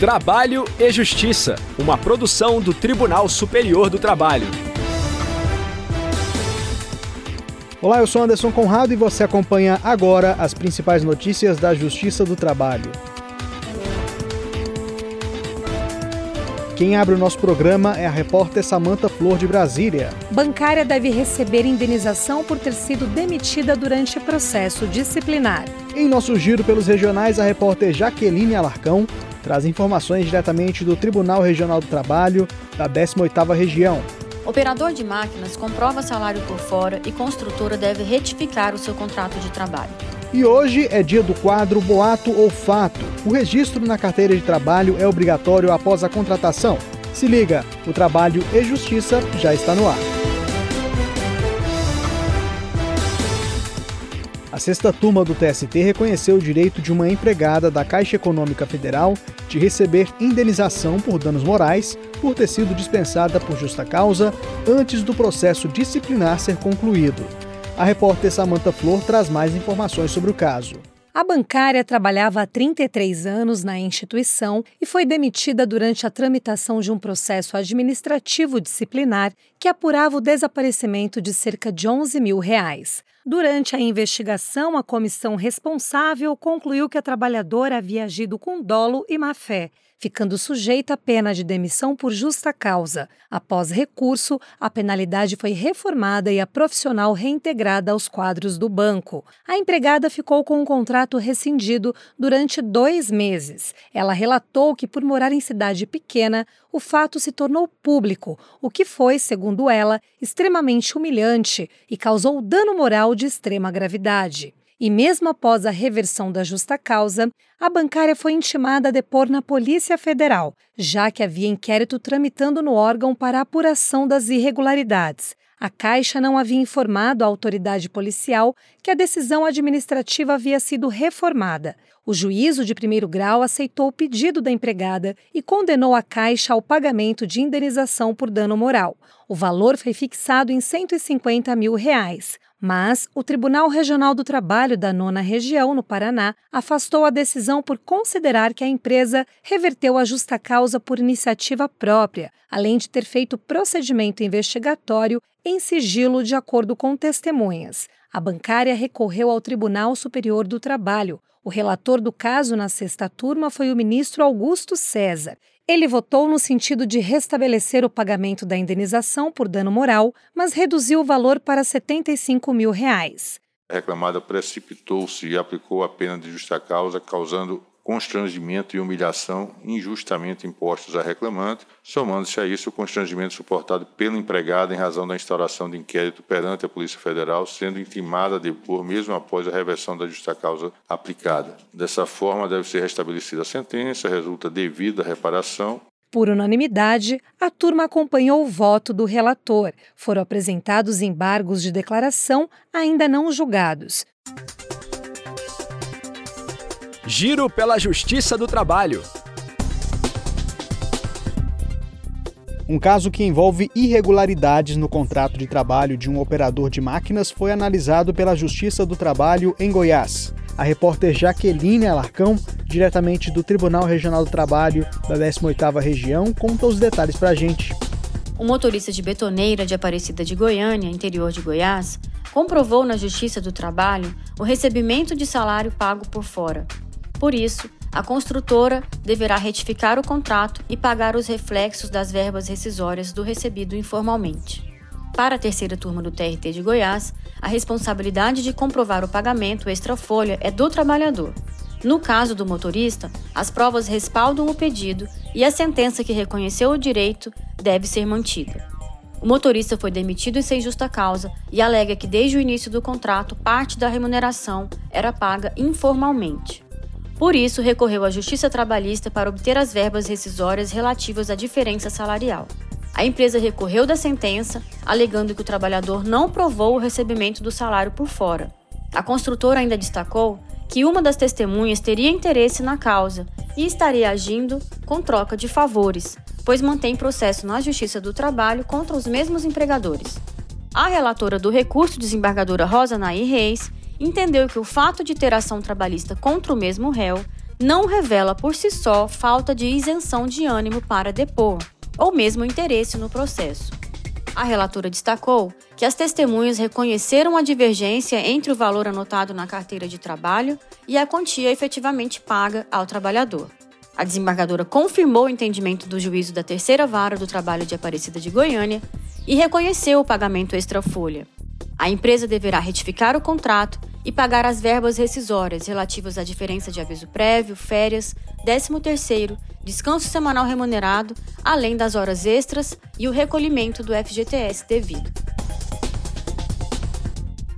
Trabalho e Justiça, uma produção do Tribunal Superior do Trabalho. Olá, eu sou Anderson Conrado e você acompanha agora as principais notícias da Justiça do Trabalho. Quem abre o nosso programa é a repórter Samanta Flor de Brasília. Bancária deve receber indenização por ter sido demitida durante processo disciplinar. Em nosso giro pelos regionais, a repórter Jaqueline Alarcão traz informações diretamente do Tribunal Regional do Trabalho da 18ª região. Operador de máquinas comprova salário por fora e construtora deve retificar o seu contrato de trabalho. E hoje é dia do quadro Boato ou Fato. O registro na carteira de trabalho é obrigatório após a contratação. Se liga, o Trabalho e Justiça já está no ar. Sexta turma do TST reconheceu o direito de uma empregada da Caixa Econômica Federal de receber indenização por danos morais por ter sido dispensada por justa causa antes do processo disciplinar ser concluído. A repórter Samanta Flor traz mais informações sobre o caso. A bancária trabalhava há 33 anos na instituição e foi demitida durante a tramitação de um processo administrativo disciplinar que apurava o desaparecimento de cerca de 11 mil reais. Durante a investigação, a comissão responsável concluiu que a trabalhadora havia agido com dolo e má fé ficando sujeita à pena de demissão por justa causa. Após recurso, a penalidade foi reformada e a profissional reintegrada aos quadros do banco. A empregada ficou com o contrato rescindido durante dois meses. Ela relatou que, por morar em cidade pequena, o fato se tornou público, o que foi, segundo ela, extremamente humilhante e causou dano moral de extrema gravidade. E mesmo após a reversão da justa causa, a bancária foi intimada a depor na Polícia Federal, já que havia inquérito tramitando no órgão para apuração das irregularidades. A Caixa não havia informado a autoridade policial que a decisão administrativa havia sido reformada. O juízo de primeiro grau aceitou o pedido da empregada e condenou a Caixa ao pagamento de indenização por dano moral. O valor foi fixado em 150 mil reais. Mas o Tribunal Regional do Trabalho da Nona Região, no Paraná, afastou a decisão por considerar que a empresa reverteu a justa causa por iniciativa própria, além de ter feito procedimento investigatório em sigilo de acordo com testemunhas. A bancária recorreu ao Tribunal Superior do Trabalho. O relator do caso na sexta turma foi o ministro Augusto César. Ele votou no sentido de restabelecer o pagamento da indenização por dano moral, mas reduziu o valor para 75 mil reais. A reclamada precipitou-se e aplicou a pena de justa causa, causando constrangimento e humilhação injustamente impostos à reclamante, somando-se a isso o constrangimento suportado pelo empregado em razão da instauração de inquérito perante a Polícia Federal, sendo intimada a depor mesmo após a reversão da justa causa aplicada. Dessa forma, deve ser restabelecida a sentença, resulta devida reparação por unanimidade, a turma acompanhou o voto do relator. Foram apresentados embargos de declaração ainda não julgados. Giro pela Justiça do Trabalho. Um caso que envolve irregularidades no contrato de trabalho de um operador de máquinas foi analisado pela Justiça do Trabalho em Goiás. A repórter Jaqueline Alarcão, diretamente do Tribunal Regional do Trabalho da 18ª Região, conta os detalhes para a gente. O motorista de betoneira de Aparecida de Goiânia, interior de Goiás, comprovou na Justiça do Trabalho o recebimento de salário pago por fora, por isso, a construtora deverá retificar o contrato e pagar os reflexos das verbas rescisórias do recebido informalmente. Para a terceira turma do TRT de Goiás, a responsabilidade de comprovar o pagamento extra-folha é do trabalhador. No caso do motorista, as provas respaldam o pedido e a sentença que reconheceu o direito deve ser mantida. O motorista foi demitido sem justa causa e alega que desde o início do contrato parte da remuneração era paga informalmente. Por isso, recorreu à Justiça Trabalhista para obter as verbas rescisórias relativas à diferença salarial. A empresa recorreu da sentença, alegando que o trabalhador não provou o recebimento do salário por fora. A construtora ainda destacou que uma das testemunhas teria interesse na causa e estaria agindo com troca de favores, pois mantém processo na Justiça do Trabalho contra os mesmos empregadores. A relatora do recurso, desembargadora Rosa Nair Reis, entendeu que o fato de ter ação trabalhista contra o mesmo réu não revela por si só falta de isenção de ânimo para depor, ou mesmo interesse no processo. A relatora destacou que as testemunhas reconheceram a divergência entre o valor anotado na carteira de trabalho e a quantia efetivamente paga ao trabalhador. A desembargadora confirmou o entendimento do juízo da terceira vara do trabalho de Aparecida de Goiânia e reconheceu o pagamento extra-folha. A empresa deverá retificar o contrato e pagar as verbas rescisórias relativas à diferença de aviso prévio, férias, 13º, descanso semanal remunerado, além das horas extras e o recolhimento do FGTS devido.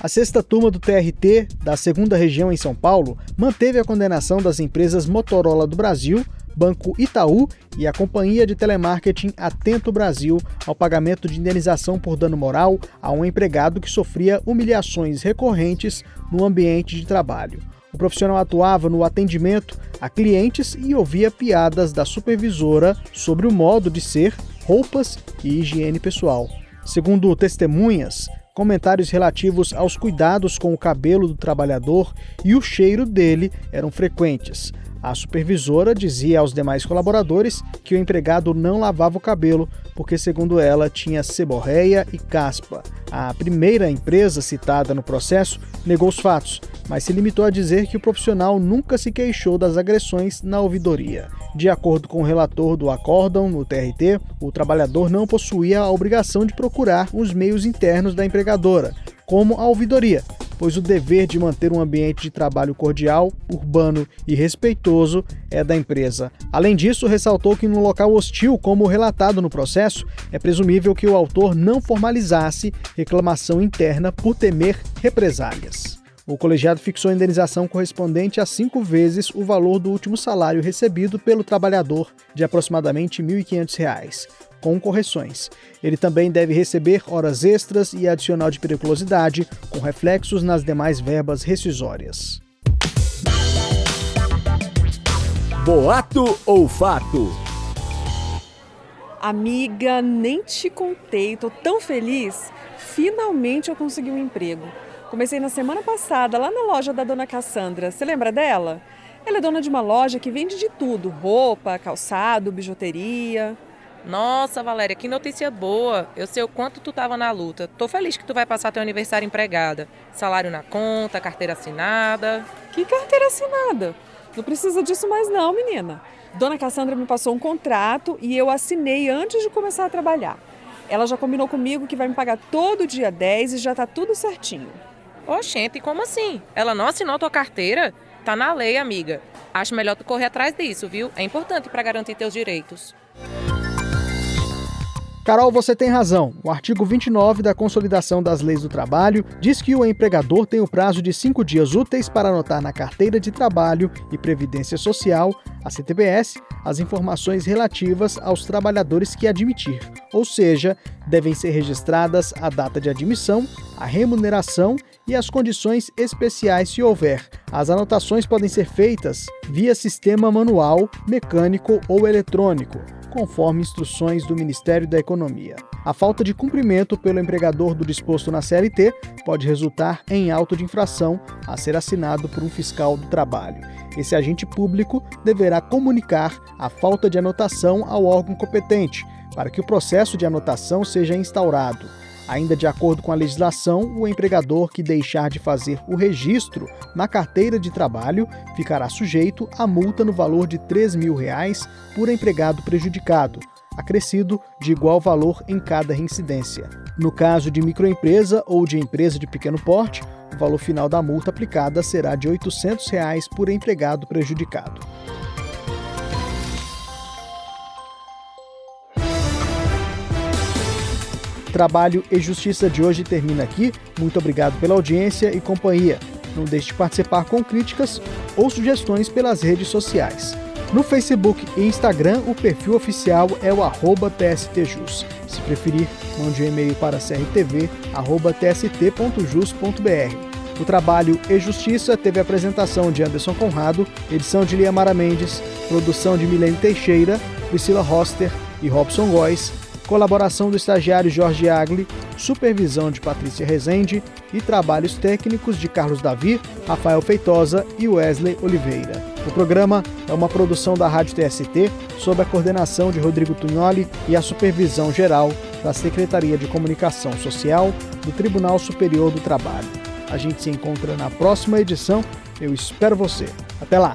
A sexta turma do TRT da segunda região em São Paulo manteve a condenação das empresas Motorola do Brasil, Banco Itaú e a companhia de telemarketing Atento Brasil ao pagamento de indenização por dano moral a um empregado que sofria humilhações recorrentes no ambiente de trabalho. O profissional atuava no atendimento a clientes e ouvia piadas da supervisora sobre o modo de ser, roupas e higiene pessoal. Segundo testemunhas, Comentários relativos aos cuidados com o cabelo do trabalhador e o cheiro dele eram frequentes. A supervisora dizia aos demais colaboradores que o empregado não lavava o cabelo porque, segundo ela, tinha seborreia e caspa. A primeira empresa citada no processo negou os fatos, mas se limitou a dizer que o profissional nunca se queixou das agressões na ouvidoria. De acordo com o relator do acórdão no TRT, o trabalhador não possuía a obrigação de procurar os meios internos da empregadora, como a ouvidoria, pois o dever de manter um ambiente de trabalho cordial, urbano e respeitoso é da empresa. Além disso, ressaltou que no local hostil, como relatado no processo, é presumível que o autor não formalizasse reclamação interna por temer represálias. O colegiado fixou a indenização correspondente a cinco vezes o valor do último salário recebido pelo trabalhador, de aproximadamente R$ 1.500, com correções. Ele também deve receber horas extras e adicional de periculosidade, com reflexos nas demais verbas rescisórias. Boato ou fato? Amiga, nem te contei, tô tão feliz. Finalmente eu consegui um emprego. Comecei na semana passada lá na loja da dona Cassandra. Você lembra dela? Ela é dona de uma loja que vende de tudo: roupa, calçado, bijuteria. Nossa, Valéria, que notícia boa. Eu sei o quanto tu tava na luta. Tô feliz que tu vai passar teu aniversário empregada. Salário na conta, carteira assinada. Que carteira assinada? Não precisa disso mais não, menina. Dona Cassandra me passou um contrato e eu assinei antes de começar a trabalhar. Ela já combinou comigo que vai me pagar todo dia 10 e já tá tudo certinho. Oxente, como assim? Ela não assinou tua carteira? Tá na lei, amiga. Acho melhor tu correr atrás disso, viu? É importante para garantir teus direitos. Carol, você tem razão. O artigo 29 da Consolidação das Leis do Trabalho diz que o empregador tem o prazo de cinco dias úteis para anotar na carteira de trabalho e previdência social, a CTBS, as informações relativas aos trabalhadores que admitir, ou seja, devem ser registradas a data de admissão, a remuneração e as condições especiais se houver. As anotações podem ser feitas via sistema manual, mecânico ou eletrônico conforme instruções do Ministério da Economia. A falta de cumprimento pelo empregador do disposto na CLT pode resultar em auto de infração a ser assinado por um fiscal do trabalho. Esse agente público deverá comunicar a falta de anotação ao órgão competente, para que o processo de anotação seja instaurado. Ainda de acordo com a legislação, o empregador que deixar de fazer o registro na carteira de trabalho ficará sujeito a multa no valor de 3 mil reais por empregado prejudicado, acrescido de igual valor em cada reincidência. No caso de microempresa ou de empresa de pequeno porte, o valor final da multa aplicada será de 800 reais por empregado prejudicado. Trabalho e Justiça de hoje termina aqui. Muito obrigado pela audiência e companhia. Não deixe de participar com críticas ou sugestões pelas redes sociais. No Facebook e Instagram, o perfil oficial é o TSTJus. Se preferir, mande um e-mail para crtv.tst.jus.br. O trabalho e Justiça teve a apresentação de Anderson Conrado, edição de Liamara Mendes, produção de Milene Teixeira, Priscila Roster e Robson Góes colaboração do estagiário Jorge Agli, supervisão de Patrícia Rezende e trabalhos técnicos de Carlos Davi, Rafael Feitosa e Wesley Oliveira. O programa é uma produção da Rádio TST sob a coordenação de Rodrigo Tunholi e a supervisão geral da Secretaria de Comunicação Social do Tribunal Superior do Trabalho. A gente se encontra na próxima edição. Eu espero você. Até lá!